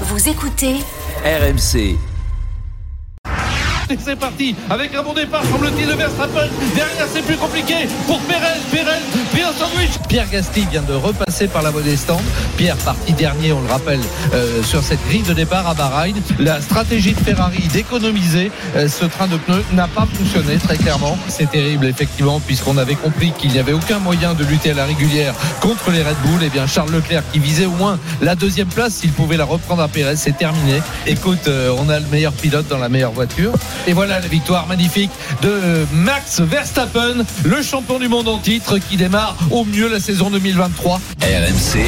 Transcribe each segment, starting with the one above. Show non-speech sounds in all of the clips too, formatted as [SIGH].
Vous écoutez RMC. Et c'est parti avec un bon départ semble-t-il de Verstappen. Derrière c'est plus compliqué pour Perez Perez bien sandwich. Pierre Gasly vient de repasser par la des stands Pierre parti dernier on le rappelle euh, sur cette grille de départ à Bahreïn. La stratégie de Ferrari d'économiser euh, ce train de pneus n'a pas fonctionné très clairement. C'est terrible effectivement puisqu'on avait compris qu'il n'y avait aucun moyen de lutter à la régulière contre les Red Bull. Et bien Charles Leclerc qui visait au moins la deuxième place s'il pouvait la reprendre à Perez c'est terminé. Écoute euh, on a le meilleur pilote dans la meilleure voiture et voilà la victoire magnifique de Max Verstappen, le champion du monde en titre qui démarre au mieux la saison 2023. RMC.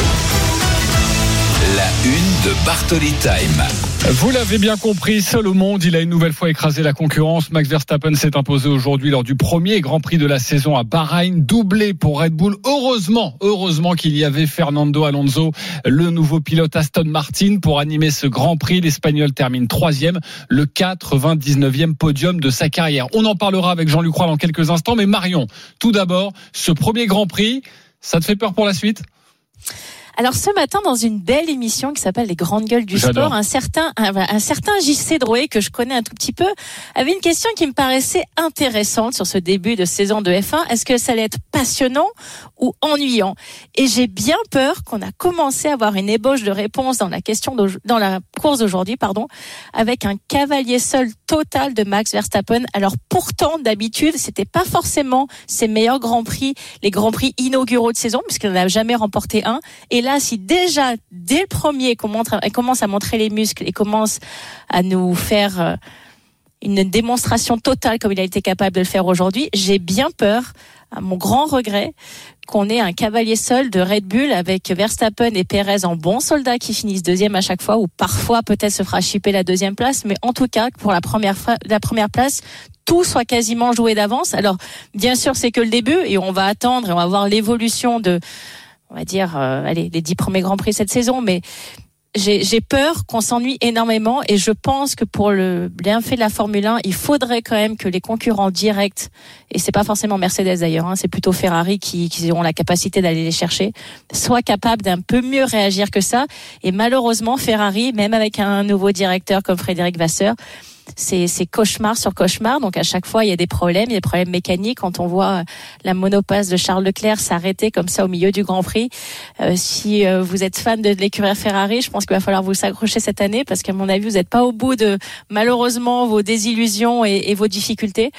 La une de Bartoli Time. Vous l'avez bien compris, seul au monde, il a une nouvelle fois écrasé la concurrence. Max Verstappen s'est imposé aujourd'hui lors du premier Grand Prix de la saison à Bahreïn, doublé pour Red Bull. Heureusement, heureusement qu'il y avait Fernando Alonso, le nouveau pilote Aston Martin, pour animer ce Grand Prix. L'Espagnol termine troisième, le 99e podium de sa carrière. On en parlera avec Jean-Luc Roy dans quelques instants, mais Marion, tout d'abord, ce premier Grand Prix, ça te fait peur pour la suite? Alors ce matin, dans une belle émission qui s'appelle Les Grandes Gueules du Sport, un certain, un, un, certain JC Drouet, que je connais un tout petit peu, avait une question qui me paraissait intéressante sur ce début de saison de F1. Est-ce que ça allait être passionnant ou ennuyant? Et j'ai bien peur qu'on a commencé à avoir une ébauche de réponse dans la question dans la course d'aujourd'hui, pardon, avec un cavalier seul total de Max Verstappen. Alors pourtant, d'habitude, c'était pas forcément ses meilleurs grands prix, les grands prix inauguraux de saison, puisqu'il n'en a jamais remporté un. Et là, si déjà, dès le premier, elle commence à montrer les muscles et commence à nous faire euh, une démonstration totale comme il a été capable de le faire aujourd'hui, j'ai bien peur, à mon grand regret, qu'on ait un cavalier seul de Red Bull avec Verstappen et Perez en bons soldats qui finissent deuxième à chaque fois ou parfois peut-être se fera chipper la deuxième place, mais en tout cas pour la première la première place, tout soit quasiment joué d'avance. Alors bien sûr c'est que le début et on va attendre et on va voir l'évolution de on va dire, euh, allez, les dix premiers grands prix cette saison, mais j'ai peur qu'on s'ennuie énormément et je pense que pour le bienfait de la Formule 1, il faudrait quand même que les concurrents directs, et c'est pas forcément Mercedes d'ailleurs, hein, c'est plutôt Ferrari qui, qui auront la capacité d'aller les chercher, soient capables d'un peu mieux réagir que ça. Et malheureusement, Ferrari, même avec un nouveau directeur comme Frédéric Vasseur, c'est cauchemar sur cauchemar. Donc à chaque fois, il y a des problèmes, il y a des problèmes mécaniques. Quand on voit la monopace de Charles Leclerc s'arrêter comme ça au milieu du Grand Prix, euh, si euh, vous êtes fan de l'écurie Ferrari, je pense qu'il va falloir vous s'accrocher cette année parce qu'à mon avis, vous n'êtes pas au bout de malheureusement vos désillusions et, et vos difficultés.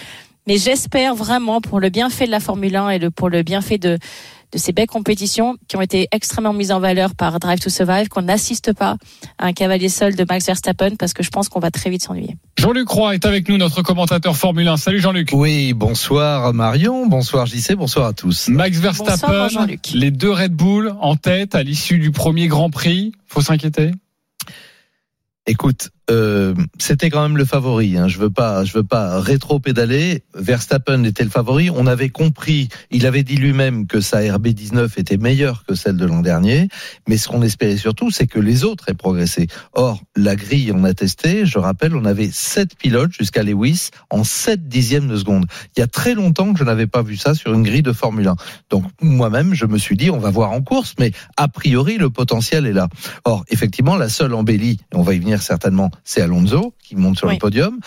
Mais j'espère vraiment pour le bienfait de la Formule 1 et le, pour le bienfait de de ces belles compétitions qui ont été extrêmement mises en valeur par Drive to Survive, qu'on n'assiste pas à un cavalier seul de Max Verstappen parce que je pense qu'on va très vite s'ennuyer. Jean-Luc Roy est avec nous, notre commentateur Formule 1. Salut Jean-Luc. Oui, bonsoir Marion, bonsoir JC, bonsoir à tous. Max Verstappen, les deux Red Bull en tête à l'issue du premier Grand Prix. Faut s'inquiéter? Écoute, euh, c'était quand même le favori. Hein. Je veux pas, je veux pas rétro-pédaler. Verstappen était le favori. On avait compris, il avait dit lui-même que sa RB19 était meilleure que celle de l'an dernier. Mais ce qu'on espérait surtout, c'est que les autres aient progressé. Or, la grille en a testé. Je rappelle, on avait sept pilotes jusqu'à Lewis en 7 dixièmes de seconde. Il y a très longtemps que je n'avais pas vu ça sur une grille de Formule 1. Donc moi-même, je me suis dit, on va voir en course, mais a priori, le potentiel est là. Or, effectivement, la seule embellie, on va y venir certainement, c'est Alonso qui monte sur le podium.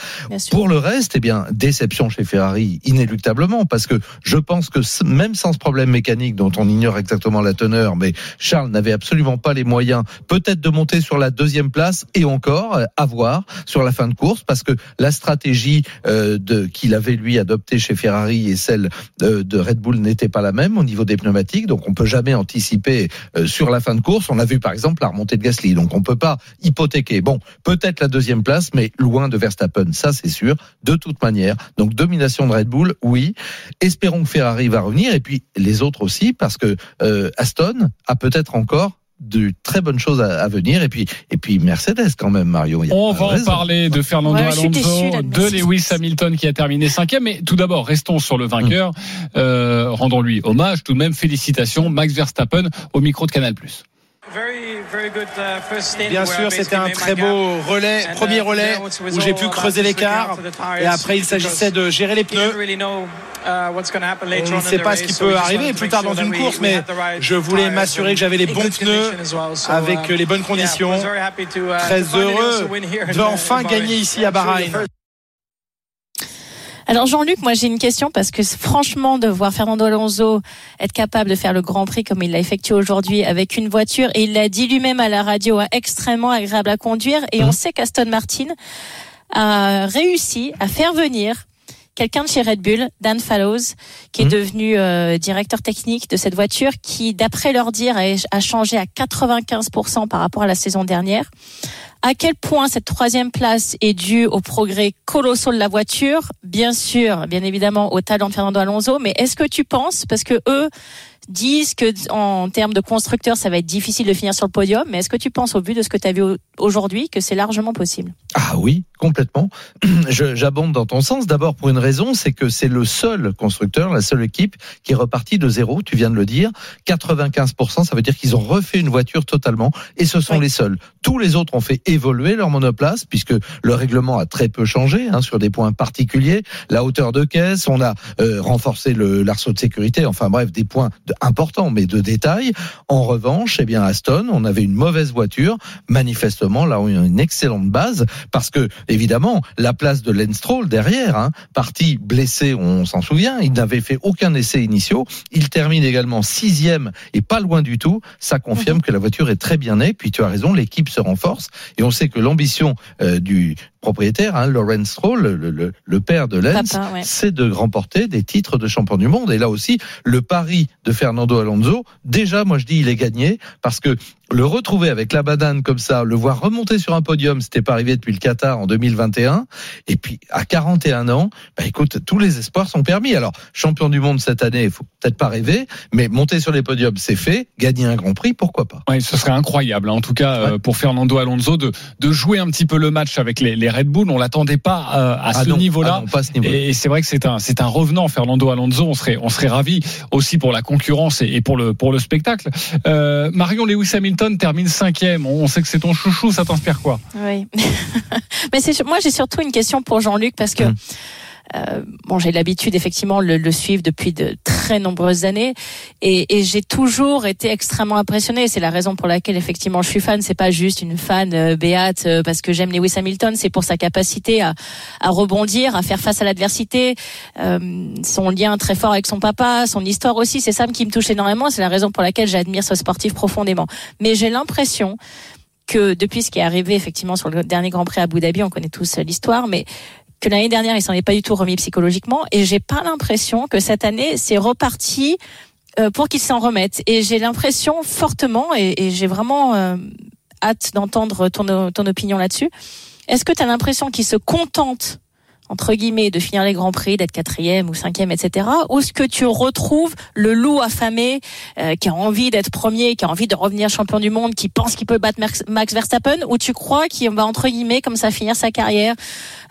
Pour le reste, eh bien, déception chez Ferrari, inéluctablement, parce que je pense que même sans ce problème mécanique dont on ignore exactement la teneur, mais Charles n'avait absolument pas les moyens, peut-être de monter sur la deuxième place et encore euh, à voir sur la fin de course, parce que la stratégie euh, de qu'il avait lui adoptée chez Ferrari et celle euh, de Red Bull n'était pas la même au niveau des pneumatiques, donc on peut jamais anticiper sur la fin de course. On a vu par exemple la remontée de Gasly, donc on peut pas hypothéquer. Bon, peut-être la deuxième place, mais loin de Verstappen, ça c'est sûr, de toute manière. Donc domination de Red Bull, oui. Espérons que Ferrari va revenir, et puis les autres aussi, parce que euh, Aston a peut-être encore de très bonnes choses à, venir et puis et puis Mercedes quand même Mario. On va en parler de Fernando Alonso, de, Lewis Hamilton qui a terminé cinquième. Mais tout d'abord, restons sur le vainqueur. Euh, rendons-lui hommage. Tout de même, félicitations Max Verstappen au micro de Canal+. Bien sûr, c'était un très beau relais, premier relais où j'ai pu creuser l'écart. Et après, il s'agissait de gérer les pneus. On ne sait pas ce qui peut arriver plus tard dans une course, mais je voulais m'assurer que j'avais les bons pneus avec les bonnes conditions. Très heureux de enfin gagner ici à Bahreïn. Alors Jean-Luc, moi j'ai une question parce que franchement de voir Fernando Alonso être capable de faire le Grand Prix comme il l'a effectué aujourd'hui avec une voiture et il l'a dit lui-même à la radio, hein, extrêmement agréable à conduire et on mhm. sait qu'Aston Martin a réussi à faire venir quelqu'un de chez Red Bull, Dan Fallows, qui est mhm. devenu euh, directeur technique de cette voiture, qui, d'après leur dire, a changé à 95% par rapport à la saison dernière à quel point cette troisième place est due au progrès colossal de la voiture? Bien sûr, bien évidemment au talent de Fernando Alonso, mais est-ce que tu penses, parce que eux disent que en termes de constructeurs, ça va être difficile de finir sur le podium, mais est-ce que tu penses, au vu de ce que tu as vu aujourd'hui, que c'est largement possible? Ah oui, complètement. [CLEARS THROAT] J'abonde dans ton sens. D'abord pour une raison, c'est que c'est le seul constructeur, la seule équipe qui est repartie de zéro. Tu viens de le dire. 95%, ça veut dire qu'ils ont refait une voiture totalement, et ce sont les seuls. Tous les autres ont fait évoluer leur monoplace, puisque le règlement a très peu changé hein, sur des points particuliers. La hauteur de caisse, on a euh, renforcé l'arceau de sécurité. Enfin bref, des points importants, mais de détail. En revanche, eh bien Aston, on avait une mauvaise voiture. Manifestement, là, on a une excellente base, parce que évidemment, la place de Lance Stroll derrière, hein, parti blessé, on s'en souvient, il n'avait fait aucun essai initiaux. Il termine également sixième et pas loin du tout. Ça confirme mhm. que la voiture est très bien née. Puis tu as raison, l'équipe se renforce et on sait que l'ambition euh, du propriétaire, hein, Lawrence Stroll, le, le, père de Lens, c'est de remporter des titres de champion du monde. Et là aussi, le pari de Fernando Alonso, déjà, moi je dis, il est gagné parce que le retrouver avec la badane comme ça, le voir remonter sur un podium, c'était pas arrivé depuis le Qatar en 2021. Et puis à 41 ans, bah écoute, tous les espoirs sont permis. Alors champion du monde cette année, il faut peut-être pas rêver, mais monter sur les podiums, c'est fait. Gagner un Grand Prix, pourquoi pas? Oui, ce serait incroyable. Hein. En tout cas, euh, pour Fernando Alonso de, de jouer un petit peu le match avec les, les Red Bull, on l'attendait pas euh, à ah ce niveau-là. Ah et c'est vrai que c'est un c'est un revenant Fernando Alonso. On serait on serait ravi aussi pour la concurrence et, pour le pour le spectacle. Euh, Marion Lewis Hamilton termine cinquième. On sait que c'est ton chouchou. Ça t'inspire quoi? Oui. [LAUGHS] Mais c'est moi j'ai surtout une question pour Jean-Luc parce que. Hum. Euh, bon, j'ai l'habitude effectivement le, le suivre depuis de très nombreuses années et, et j'ai toujours été extrêmement impressionnée. C'est la raison pour laquelle effectivement je suis fan. C'est pas juste une fan euh, béate euh, parce que j'aime Lewis Hamilton. C'est pour sa capacité à, à, rebondir, à faire face à l'adversité, euh, son lien très fort avec son papa, son histoire aussi. C'est ça qui me touche énormément. C'est la raison pour laquelle j'admire ce sportif profondément. Mais j'ai l'impression que depuis ce qui est arrivé effectivement sur le dernier Grand Prix à Abu Dhabi, on connaît tous l'histoire, mais que l'année dernière, il s'en est pas du tout remis psychologiquement. Et j'ai pas l'impression que cette année, c'est reparti euh, pour qu'il s'en remette. Et j'ai l'impression fortement, et, j'ai vraiment euh, hâte d'entendre ton, ton opinion là-dessus. Est-ce que tu as l'impression qu'il se contente entre guillemets, de finir les grands prix, d'être quatrième ou cinquième, etc. Ou est-ce que tu retrouves le loup affamé euh, qui a envie d'être premier, qui a envie de revenir champion du monde, qui pense qu'il peut battre Max Verstappen, ou tu crois qu'il va entre guillemets comme ça finir sa carrière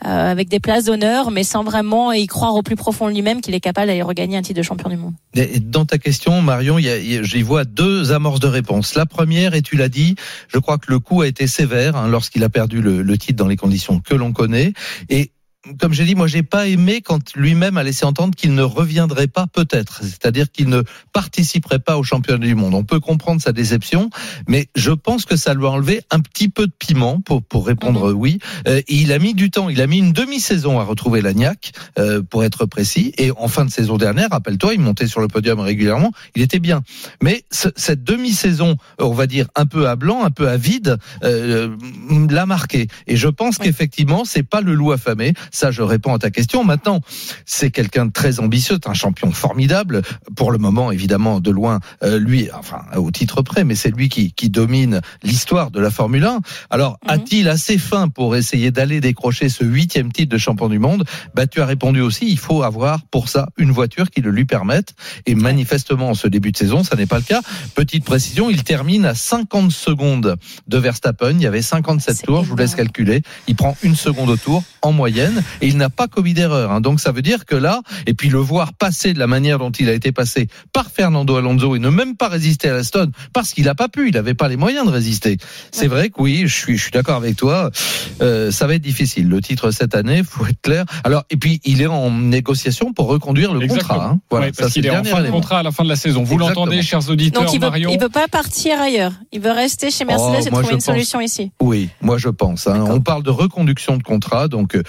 euh, avec des places d'honneur, mais sans vraiment y croire au plus profond de lui-même qu'il est capable d'aller regagner un titre de champion du monde? Dans ta question, Marion, j'y vois deux amorces de réponse. La première, et tu l'as dit, je crois que le coup a été sévère hein, lorsqu'il a perdu le, le titre dans les conditions que l'on connaît, et comme j'ai dit, moi, j'ai pas aimé quand lui-même a laissé entendre qu'il ne reviendrait pas, peut-être. C'est-à-dire qu'il ne participerait pas au championnat du monde. On peut comprendre sa déception, mais je pense que ça lui a enlevé un petit peu de piment pour pour répondre mhm. oui. Euh, il a mis du temps. Il a mis une demi-saison à retrouver l'Agnac, euh, pour être précis. Et en fin de saison dernière, rappelle-toi, il montait sur le podium régulièrement. Il était bien. Mais cette demi-saison, on va dire un peu à blanc, un peu à vide, euh, l'a marqué. Et je pense qu'effectivement, c'est pas le loup affamé ça, je réponds à ta question. Maintenant, c'est quelqu'un de très ambitieux, un champion formidable. Pour le moment, évidemment, de loin, euh, lui, enfin, au titre près, mais c'est lui qui, qui domine l'histoire de la Formule 1. Alors, mhm. a-t-il assez faim pour essayer d'aller décrocher ce huitième titre de champion du monde? Bah, tu as répondu aussi. Il faut avoir pour ça une voiture qui le lui permette. Et manifestement, en ce début de saison, ça n'est pas le cas. Petite précision, il termine à 50 secondes de Verstappen. Il y avait 57 tours. Je vous laisse calculer. Il prend une seconde au tour en moyenne. Et il n'a pas commis d'erreur. Hein. Donc ça veut dire que là, et puis le voir passer de la manière dont il a été passé par Fernando Alonso et ne même pas résister à la Stone parce qu'il n'a pas pu, il n'avait pas les moyens de résister. C'est vrai que oui, je suis, je suis d'accord avec toi. Euh, ça va être difficile. Le titre cette année, faut être clair. Alors et puis il est en négociation pour reconduire le contrat. Hein. Voilà, parce qu'il est en fin de contrat à la fin de la saison. Vous l'entendez, chers auditeurs, Donc il veut, Il veut pas partir ailleurs. Il veut rester chez Mercedes oh, et trouver une solution ici. Oui, moi je pense. Hein. On parle de reconduction de contrat, donc euh,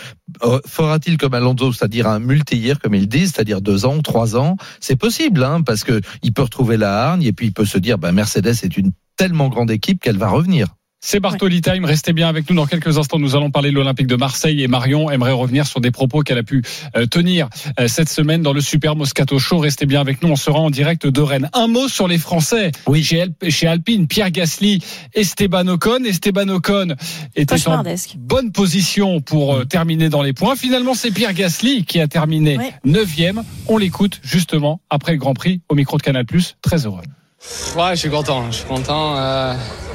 fera-t-il comme Alonso, c'est-à-dire un multi-year, comme ils disent, c'est-à-dire deux ans, trois ans? C'est possible, hein, parce que il peut retrouver la hargne et puis il peut se dire, bah, Mercedes est une tellement grande équipe qu'elle va revenir. C'est Bartoli Time. Restez bien avec nous. Dans quelques instants, nous allons parler de l'Olympique de Marseille et Marion aimerait revenir sur des propos qu'elle a pu euh, tenir euh, cette semaine dans le Super Moscato Show. Restez bien avec nous. On sera en direct de Rennes. Un mot sur les Français. Oui. Chez, chez Alpine, Pierre Gasly, Esteban Ocon. Esteban Ocon était en bonne position pour euh, terminer dans les points. Finalement, c'est Pierre Gasly qui a terminé neuvième. On l'écoute justement après le Grand Prix au micro de Canal+. Très heureux. Ouais, je suis content. Je suis content.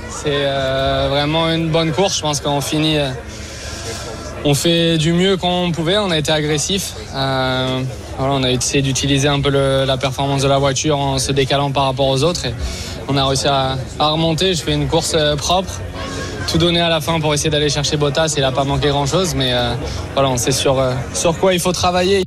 C'est euh, vraiment une bonne course. Je pense qu'on finit. Euh, on fait du mieux qu'on pouvait. On a été agressif. Euh, on a essayé d'utiliser un peu la performance de la voiture en se décalant par rapport aux autres. Et on a réussi à, remonter. Je fais une course propre tout donner à la fin pour essayer d'aller chercher Bottas. Il n'a pas manqué grand-chose, mais voilà, on sait sur, sur quoi il faut travailler.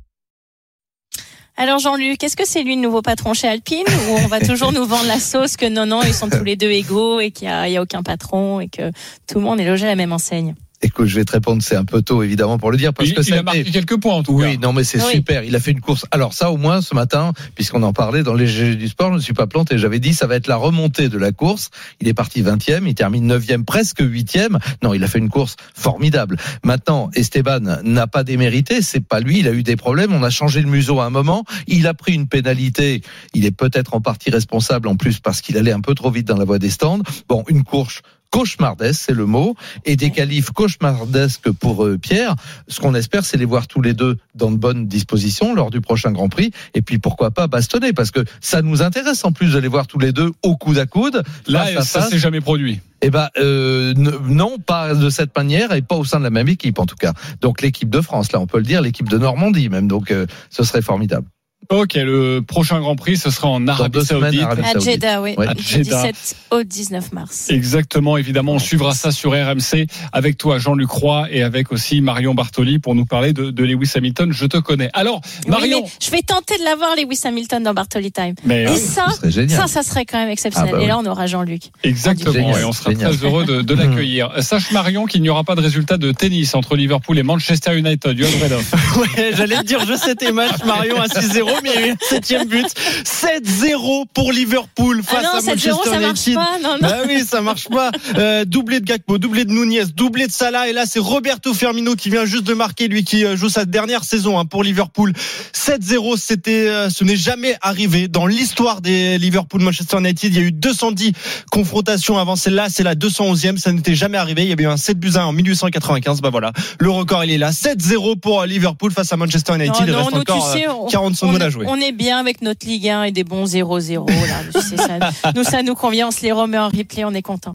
Alors Jean-Luc, est-ce que c'est lui le nouveau patron chez Alpine ou on va toujours nous vendre la sauce que non, non, ils sont tous les deux égaux et qu'il n'y a, a, aucun patron et que tout le monde est logé à la même enseigne? Écoute, je vais te répondre, c'est un peu tôt évidemment pour le dire parce il, que il a marqué quelques points en tout oui, cas. Oui, non mais c'est super. Il a fait une course. Alors ça au moins ce matin, puisqu'on en parlait dans les GG du sport, je ne suis pas planté. J'avais dit ça va être la remontée de la course. Il est parti 20e, il termine 9e, presque 8e. Non, il a fait une course formidable. Maintenant, Esteban n'a pas démérité. C'est pas lui. Il a eu des problèmes. On a changé le museau à un moment. Il a pris une pénalité. Il est peut-être en partie responsable en plus parce qu'il allait un peu trop vite dans la voie des stands. Bon, une course cauchemardesque, c'est le mot, et des qualifs cauchemardesques pour euh, Pierre. Ce qu'on espère, c'est les voir tous les deux dans de bonnes dispositions lors du prochain Grand Prix, et puis pourquoi pas bastonner, parce que ça nous intéresse en plus de les voir tous les deux au coude à coude. Là, ça s'est jamais produit. Eh ben euh, non, pas de cette manière et pas au sein de la même équipe en tout cas. Donc l'équipe de France, là on peut le dire, l'équipe de Normandie même. Donc euh, ce serait formidable. Ok, le prochain Grand Prix, ce sera en Arabie Saoudite. À Jeddah, oui. Du 17 au 19 mars. Exactement, évidemment, on suivra ça sur RMC avec toi, Jean-Luc Roy, et avec aussi Marion Bartoli pour nous parler de, de Lewis Hamilton. Je te connais. Alors, Marion. je vais tenter de l'avoir, Lewis Hamilton, dans Bartoli Time. Mais et ça, ça, ça, serait quand même exceptionnel. Ah bah et là, on aura Jean-Luc. Exactement, et on sera très heureux de, de [LAUGHS] l'accueillir. Sache, Marion, qu'il n'y aura pas de résultat de tennis entre Liverpool et Manchester United. [LAUGHS] ouais, j'allais te dire, je sais tes matchs, Marion, à 6-0 mais il y a eu un septième but. 7-0 pour Liverpool face ah à Manchester ça United. Pas, non, non. Bah oui, ça marche pas. Euh, doublé de Gakpo, doublé de Nunez, doublé de Salah. Et là, c'est Roberto Firmino qui vient juste de marquer, lui qui euh, joue sa dernière saison hein, pour Liverpool. 7-0, c'était, euh, ce n'est jamais arrivé dans l'histoire des Liverpool-Manchester United. Il y a eu 210 confrontations avant celle-là. C'est la 211e. Ça n'était jamais arrivé. Il y avait eu un 7 buts 1 en 1895. Bah voilà. Le record, il est là. 7-0 pour Liverpool face à Manchester United. il reste encore 40 secondes à jouer on est bien avec notre Ligue 1 et des bons 0-0. Là. nous, ça nous convient, on se les remet en replay, on est content.